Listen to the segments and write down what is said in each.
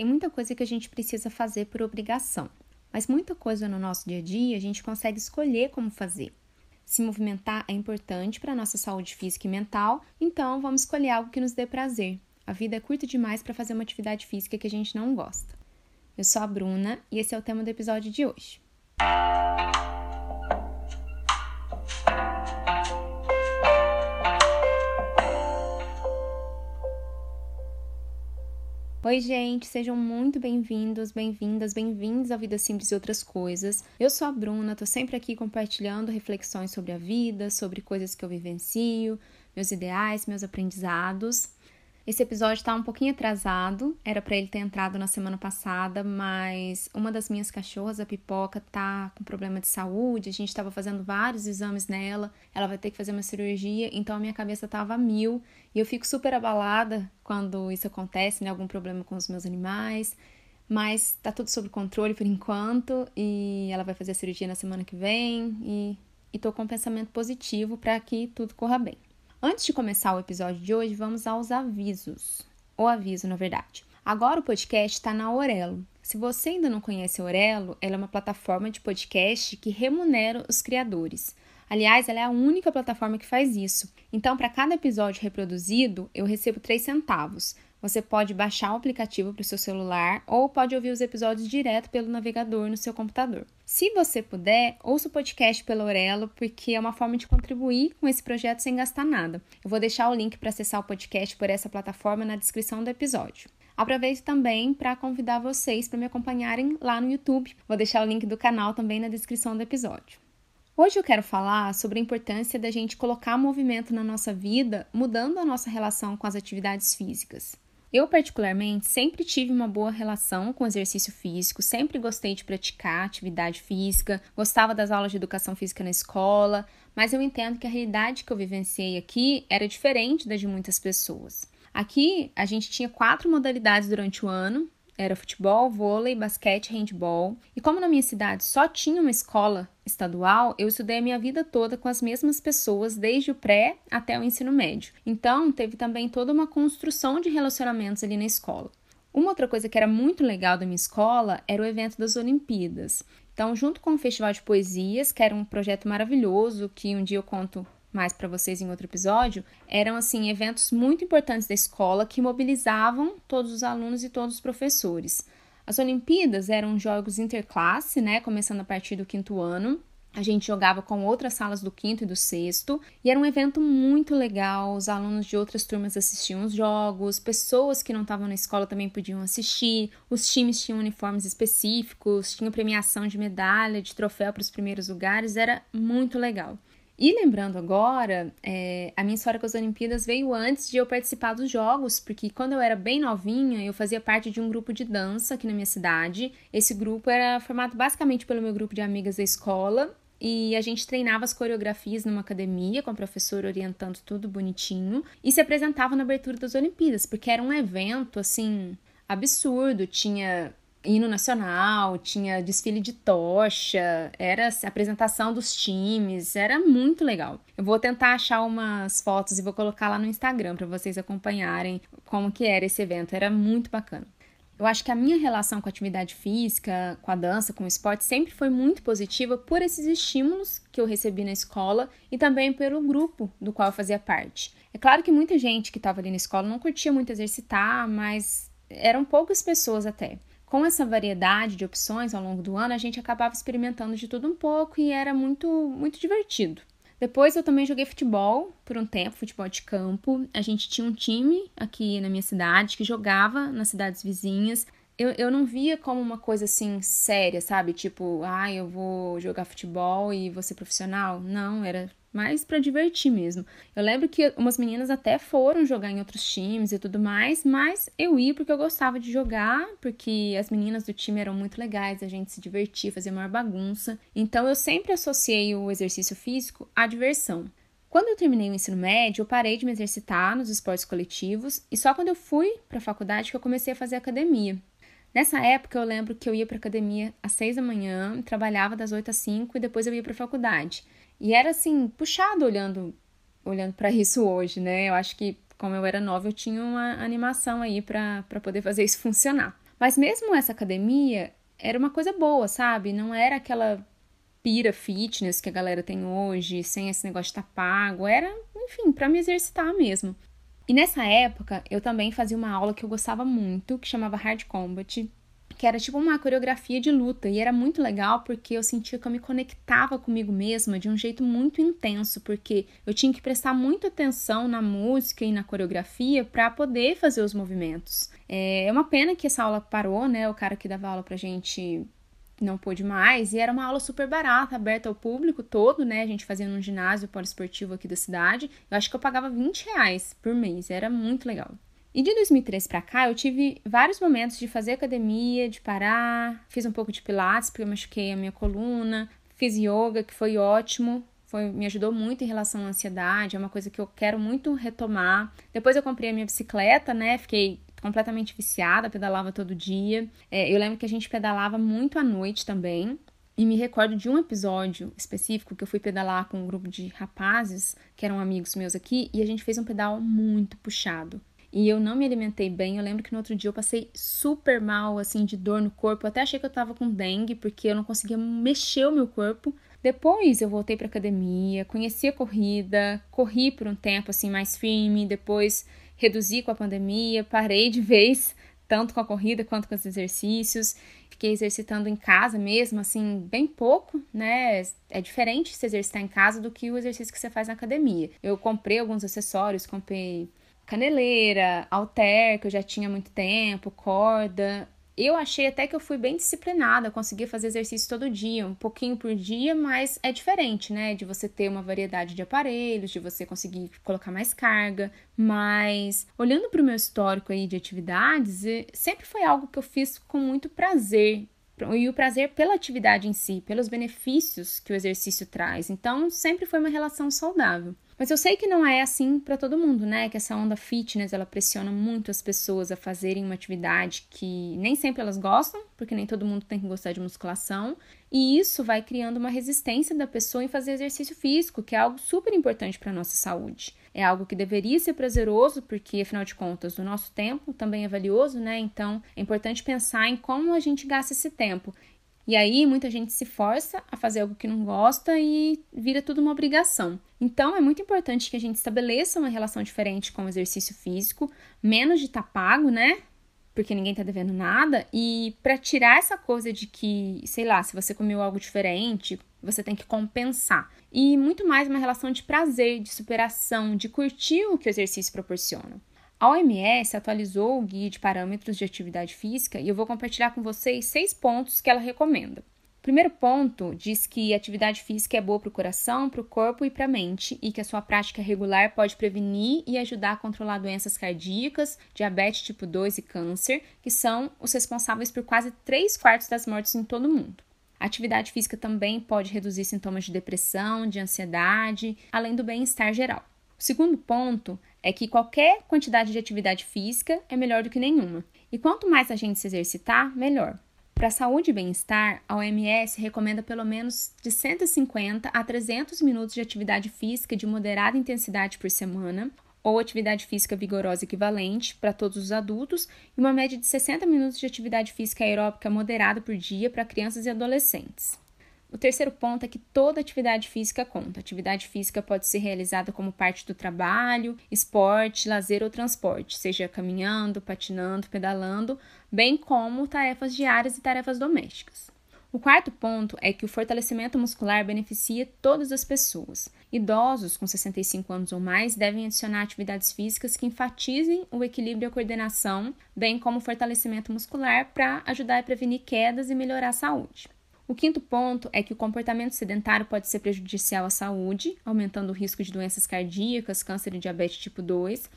Tem muita coisa que a gente precisa fazer por obrigação, mas muita coisa no nosso dia a dia a gente consegue escolher como fazer. Se movimentar é importante para a nossa saúde física e mental, então vamos escolher algo que nos dê prazer. A vida é curta demais para fazer uma atividade física que a gente não gosta. Eu sou a Bruna e esse é o tema do episódio de hoje. Oi, gente, sejam muito bem-vindos, bem-vindas, bem-vindos ao Vida Simples e Outras Coisas. Eu sou a Bruna, tô sempre aqui compartilhando reflexões sobre a vida, sobre coisas que eu vivencio, meus ideais, meus aprendizados. Esse episódio está um pouquinho atrasado, era para ele ter entrado na semana passada, mas uma das minhas cachorras, a Pipoca, tá com problema de saúde, a gente estava fazendo vários exames nela, ela vai ter que fazer uma cirurgia, então a minha cabeça tava a mil, e eu fico super abalada quando isso acontece, né, algum problema com os meus animais, mas tá tudo sob controle por enquanto, e ela vai fazer a cirurgia na semana que vem, e, e tô com um pensamento positivo para que tudo corra bem. Antes de começar o episódio de hoje, vamos aos avisos. O aviso, na verdade. Agora o podcast está na Orelo. Se você ainda não conhece a Orelo, ela é uma plataforma de podcast que remunera os criadores. Aliás, ela é a única plataforma que faz isso. Então, para cada episódio reproduzido, eu recebo 3 centavos. Você pode baixar o aplicativo para o seu celular ou pode ouvir os episódios direto pelo navegador no seu computador. Se você puder, ouça o podcast pelo Orelo, porque é uma forma de contribuir com esse projeto sem gastar nada. Eu vou deixar o link para acessar o podcast por essa plataforma na descrição do episódio. Aproveito também para convidar vocês para me acompanharem lá no YouTube. Vou deixar o link do canal também na descrição do episódio. Hoje eu quero falar sobre a importância da gente colocar movimento na nossa vida, mudando a nossa relação com as atividades físicas. Eu, particularmente, sempre tive uma boa relação com o exercício físico, sempre gostei de praticar atividade física, gostava das aulas de educação física na escola, mas eu entendo que a realidade que eu vivenciei aqui era diferente da de muitas pessoas. Aqui a gente tinha quatro modalidades durante o ano, era futebol, vôlei, basquete, handball. E como na minha cidade só tinha uma escola estadual, eu estudei a minha vida toda com as mesmas pessoas, desde o pré até o ensino médio. Então, teve também toda uma construção de relacionamentos ali na escola. Uma outra coisa que era muito legal da minha escola era o evento das Olimpíadas. Então, junto com o Festival de Poesias, que era um projeto maravilhoso, que um dia eu conto mais para vocês em outro episódio, eram assim eventos muito importantes da escola que mobilizavam todos os alunos e todos os professores. As Olimpíadas eram jogos interclasse, né, começando a partir do quinto ano. A gente jogava com outras salas do quinto e do sexto, e era um evento muito legal. Os alunos de outras turmas assistiam os jogos, pessoas que não estavam na escola também podiam assistir. Os times tinham uniformes específicos, tinha premiação de medalha, de troféu para os primeiros lugares, era muito legal. E lembrando agora, é, a minha história com as Olimpíadas veio antes de eu participar dos Jogos, porque quando eu era bem novinha, eu fazia parte de um grupo de dança aqui na minha cidade. Esse grupo era formado basicamente pelo meu grupo de amigas da escola. E a gente treinava as coreografias numa academia, com a professora orientando tudo bonitinho, e se apresentava na abertura das Olimpíadas, porque era um evento assim absurdo. Tinha hino nacional, tinha desfile de tocha, era a apresentação dos times, era muito legal. Eu vou tentar achar umas fotos e vou colocar lá no Instagram para vocês acompanharem como que era esse evento, era muito bacana. Eu acho que a minha relação com a atividade física, com a dança, com o esporte sempre foi muito positiva por esses estímulos que eu recebi na escola e também pelo grupo do qual eu fazia parte. É claro que muita gente que estava ali na escola não curtia muito exercitar, mas eram poucas pessoas até. Com essa variedade de opções ao longo do ano, a gente acabava experimentando de tudo um pouco e era muito, muito divertido. Depois eu também joguei futebol por um tempo, futebol de campo. A gente tinha um time aqui na minha cidade que jogava nas cidades vizinhas. Eu, eu não via como uma coisa assim séria, sabe? Tipo, ah, eu vou jogar futebol e vou ser profissional. Não, era mais para divertir mesmo. Eu lembro que umas meninas até foram jogar em outros times e tudo mais, mas eu ia porque eu gostava de jogar, porque as meninas do time eram muito legais, a gente se divertia, fazia maior bagunça. Então eu sempre associei o exercício físico à diversão. Quando eu terminei o ensino médio, eu parei de me exercitar nos esportes coletivos e só quando eu fui para a faculdade que eu comecei a fazer academia. Nessa época eu lembro que eu ia para academia às seis da manhã, trabalhava das oito às cinco e depois eu ia para faculdade. E era assim, puxado olhando olhando para isso hoje, né? Eu acho que como eu era nova, eu tinha uma animação aí para poder fazer isso funcionar. Mas mesmo essa academia era uma coisa boa, sabe? Não era aquela pira fitness que a galera tem hoje, sem esse negócio de estar tá pago. Era, enfim, para me exercitar mesmo. E nessa época, eu também fazia uma aula que eu gostava muito, que chamava Hard Combat, que era tipo uma coreografia de luta e era muito legal porque eu sentia que eu me conectava comigo mesma de um jeito muito intenso, porque eu tinha que prestar muita atenção na música e na coreografia para poder fazer os movimentos. É, é uma pena que essa aula parou, né? O cara que dava aula pra gente não pôde mais, e era uma aula super barata, aberta ao público todo, né? A gente fazia num ginásio poliesportivo aqui da cidade. Eu acho que eu pagava 20 reais por mês, era muito legal. E de 2003 para cá, eu tive vários momentos de fazer academia, de parar, fiz um pouco de pilates porque eu machuquei a minha coluna, fiz yoga, que foi ótimo, foi, me ajudou muito em relação à ansiedade, é uma coisa que eu quero muito retomar. Depois eu comprei a minha bicicleta, né? Fiquei completamente viciada, pedalava todo dia. É, eu lembro que a gente pedalava muito à noite também. E me recordo de um episódio específico que eu fui pedalar com um grupo de rapazes que eram amigos meus aqui e a gente fez um pedal muito puxado e eu não me alimentei bem. Eu lembro que no outro dia eu passei super mal, assim, de dor no corpo. Eu até achei que eu tava com dengue, porque eu não conseguia mexer o meu corpo. Depois eu voltei para academia, conheci a corrida, corri por um tempo assim mais firme, depois reduzi com a pandemia, parei de vez, tanto com a corrida quanto com os exercícios. Fiquei exercitando em casa mesmo, assim, bem pouco, né? É diferente se exercitar em casa do que o exercício que você faz na academia. Eu comprei alguns acessórios, comprei caneleira, alter, que eu já tinha muito tempo, corda. Eu achei até que eu fui bem disciplinada, consegui fazer exercício todo dia, um pouquinho por dia, mas é diferente, né? De você ter uma variedade de aparelhos, de você conseguir colocar mais carga. Mas olhando para o meu histórico aí de atividades, sempre foi algo que eu fiz com muito prazer e o prazer pela atividade em si, pelos benefícios que o exercício traz. Então, sempre foi uma relação saudável. Mas eu sei que não é assim para todo mundo, né? Que essa onda fitness ela pressiona muito as pessoas a fazerem uma atividade que nem sempre elas gostam, porque nem todo mundo tem que gostar de musculação, e isso vai criando uma resistência da pessoa em fazer exercício físico, que é algo super importante para nossa saúde. É algo que deveria ser prazeroso, porque afinal de contas o nosso tempo também é valioso, né? Então é importante pensar em como a gente gasta esse tempo. E aí muita gente se força a fazer algo que não gosta e vira tudo uma obrigação. Então é muito importante que a gente estabeleça uma relação diferente com o exercício físico, menos de estar tá pago, né? Porque ninguém tá devendo nada, e para tirar essa coisa de que, sei lá, se você comeu algo diferente, você tem que compensar. E muito mais uma relação de prazer, de superação, de curtir o que o exercício proporciona. A OMS atualizou o guia de parâmetros de atividade física e eu vou compartilhar com vocês seis pontos que ela recomenda. O primeiro ponto diz que atividade física é boa para o coração, para o corpo e para a mente e que a sua prática regular pode prevenir e ajudar a controlar doenças cardíacas, diabetes tipo 2 e câncer, que são os responsáveis por quase 3 quartos das mortes em todo o mundo. A atividade física também pode reduzir sintomas de depressão, de ansiedade, além do bem-estar geral. O segundo ponto é que qualquer quantidade de atividade física é melhor do que nenhuma. E quanto mais a gente se exercitar, melhor. Para saúde e bem-estar, a OMS recomenda pelo menos de 150 a 300 minutos de atividade física de moderada intensidade por semana, ou atividade física vigorosa equivalente para todos os adultos, e uma média de 60 minutos de atividade física aeróbica moderada por dia para crianças e adolescentes. O terceiro ponto é que toda atividade física conta. Atividade física pode ser realizada como parte do trabalho, esporte, lazer ou transporte, seja caminhando, patinando, pedalando, bem como tarefas diárias e tarefas domésticas. O quarto ponto é que o fortalecimento muscular beneficia todas as pessoas. Idosos com 65 anos ou mais devem adicionar atividades físicas que enfatizem o equilíbrio e a coordenação, bem como o fortalecimento muscular para ajudar a prevenir quedas e melhorar a saúde. O quinto ponto é que o comportamento sedentário pode ser prejudicial à saúde, aumentando o risco de doenças cardíacas, câncer e diabetes tipo 2.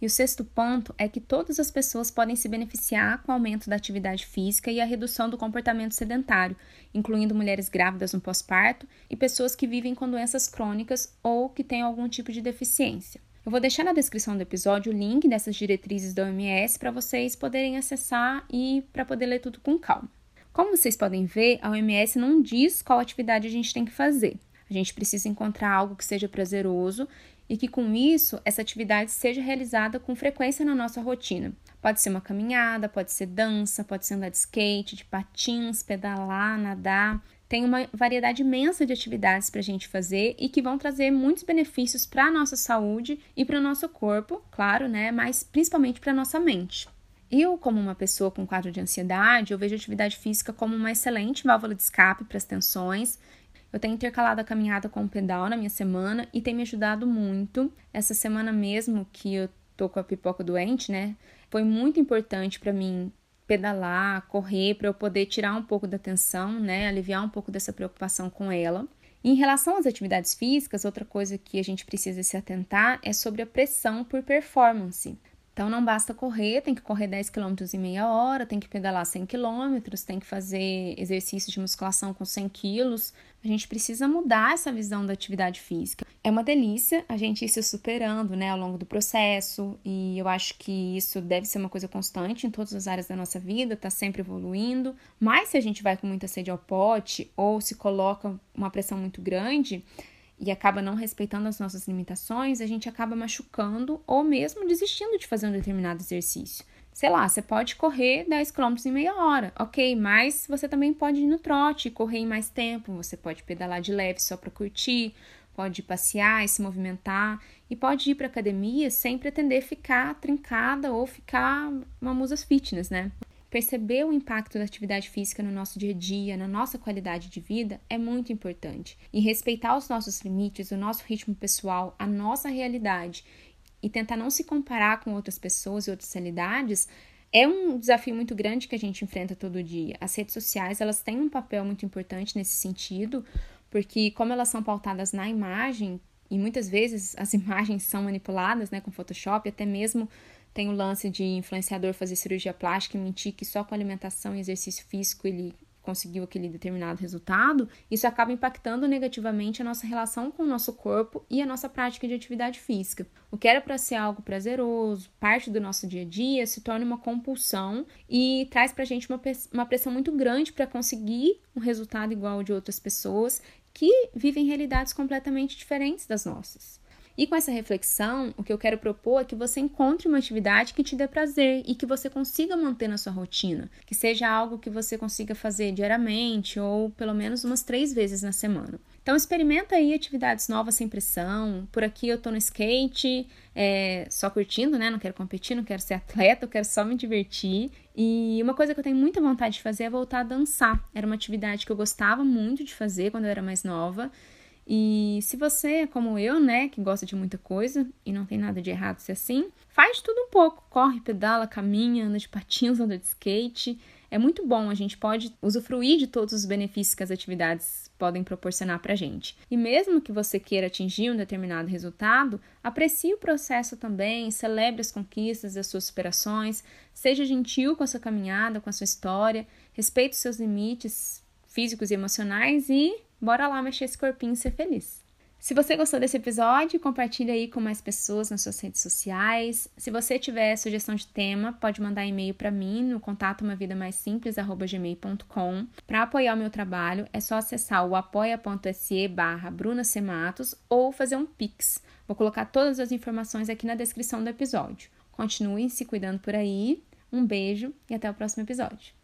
E o sexto ponto é que todas as pessoas podem se beneficiar com o aumento da atividade física e a redução do comportamento sedentário, incluindo mulheres grávidas no pós-parto e pessoas que vivem com doenças crônicas ou que têm algum tipo de deficiência. Eu vou deixar na descrição do episódio o link dessas diretrizes da OMS para vocês poderem acessar e para poder ler tudo com calma. Como vocês podem ver, a OMS não diz qual atividade a gente tem que fazer. A gente precisa encontrar algo que seja prazeroso e que com isso essa atividade seja realizada com frequência na nossa rotina. Pode ser uma caminhada, pode ser dança, pode ser andar de skate, de patins, pedalar, nadar. Tem uma variedade imensa de atividades para a gente fazer e que vão trazer muitos benefícios para a nossa saúde e para o nosso corpo, claro, né? Mas principalmente para a nossa mente. Eu, como uma pessoa com quadro de ansiedade, eu vejo a atividade física como uma excelente válvula de escape para as tensões. Eu tenho intercalado a caminhada com o pedal na minha semana e tem me ajudado muito. Essa semana mesmo que eu tô com a pipoca doente, né? Foi muito importante para mim pedalar, correr, para eu poder tirar um pouco da tensão, né? Aliviar um pouco dessa preocupação com ela. em relação às atividades físicas, outra coisa que a gente precisa se atentar é sobre a pressão por performance. Então não basta correr, tem que correr 10 km em meia hora, tem que pedalar 100 km, tem que fazer exercício de musculação com 100 quilos. A gente precisa mudar essa visão da atividade física. É uma delícia a gente ir se superando né, ao longo do processo, e eu acho que isso deve ser uma coisa constante em todas as áreas da nossa vida, tá sempre evoluindo. Mas se a gente vai com muita sede ao pote ou se coloca uma pressão muito grande, e acaba não respeitando as nossas limitações, a gente acaba machucando ou mesmo desistindo de fazer um determinado exercício. Sei lá, você pode correr 10 km em meia hora, ok, mas você também pode ir no trote, correr em mais tempo, você pode pedalar de leve só para curtir, pode passear e se movimentar, e pode ir para academia sem pretender ficar trincada ou ficar uma musa fitness, né? Perceber o impacto da atividade física no nosso dia a dia, na nossa qualidade de vida, é muito importante. E respeitar os nossos limites, o nosso ritmo pessoal, a nossa realidade e tentar não se comparar com outras pessoas e outras realidades é um desafio muito grande que a gente enfrenta todo dia. As redes sociais, elas têm um papel muito importante nesse sentido, porque como elas são pautadas na imagem, e muitas vezes as imagens são manipuladas, né, com Photoshop, até mesmo tem o lance de influenciador fazer cirurgia plástica e mentir que só com alimentação e exercício físico ele conseguiu aquele determinado resultado, isso acaba impactando negativamente a nossa relação com o nosso corpo e a nossa prática de atividade física. O que era para ser algo prazeroso, parte do nosso dia a dia, se torna uma compulsão e traz para a gente uma, uma pressão muito grande para conseguir um resultado igual ao de outras pessoas que vivem realidades completamente diferentes das nossas. E com essa reflexão, o que eu quero propor é que você encontre uma atividade que te dê prazer e que você consiga manter na sua rotina, que seja algo que você consiga fazer diariamente ou pelo menos umas três vezes na semana. Então experimenta aí atividades novas sem pressão. Por aqui eu tô no skate, é, só curtindo, né? Não quero competir, não quero ser atleta, eu quero só me divertir. E uma coisa que eu tenho muita vontade de fazer é voltar a dançar. Era uma atividade que eu gostava muito de fazer quando eu era mais nova. E se você é como eu, né, que gosta de muita coisa e não tem nada de errado se assim, faz tudo um pouco. Corre, pedala, caminha, anda de patins, anda de skate. É muito bom, a gente pode usufruir de todos os benefícios que as atividades podem proporcionar pra gente. E mesmo que você queira atingir um determinado resultado, aprecie o processo também, celebre as conquistas, as suas superações, seja gentil com a sua caminhada, com a sua história, respeite os seus limites físicos e emocionais e Bora lá mexer esse corpinho e ser feliz. Se você gostou desse episódio, compartilhe aí com mais pessoas nas suas redes sociais. Se você tiver sugestão de tema, pode mandar e-mail para mim no contato uma vida mais simples@gmail.com. Para apoiar o meu trabalho, é só acessar o apoia.se barra Bruna ou fazer um Pix. Vou colocar todas as informações aqui na descrição do episódio. Continuem se cuidando por aí. Um beijo e até o próximo episódio.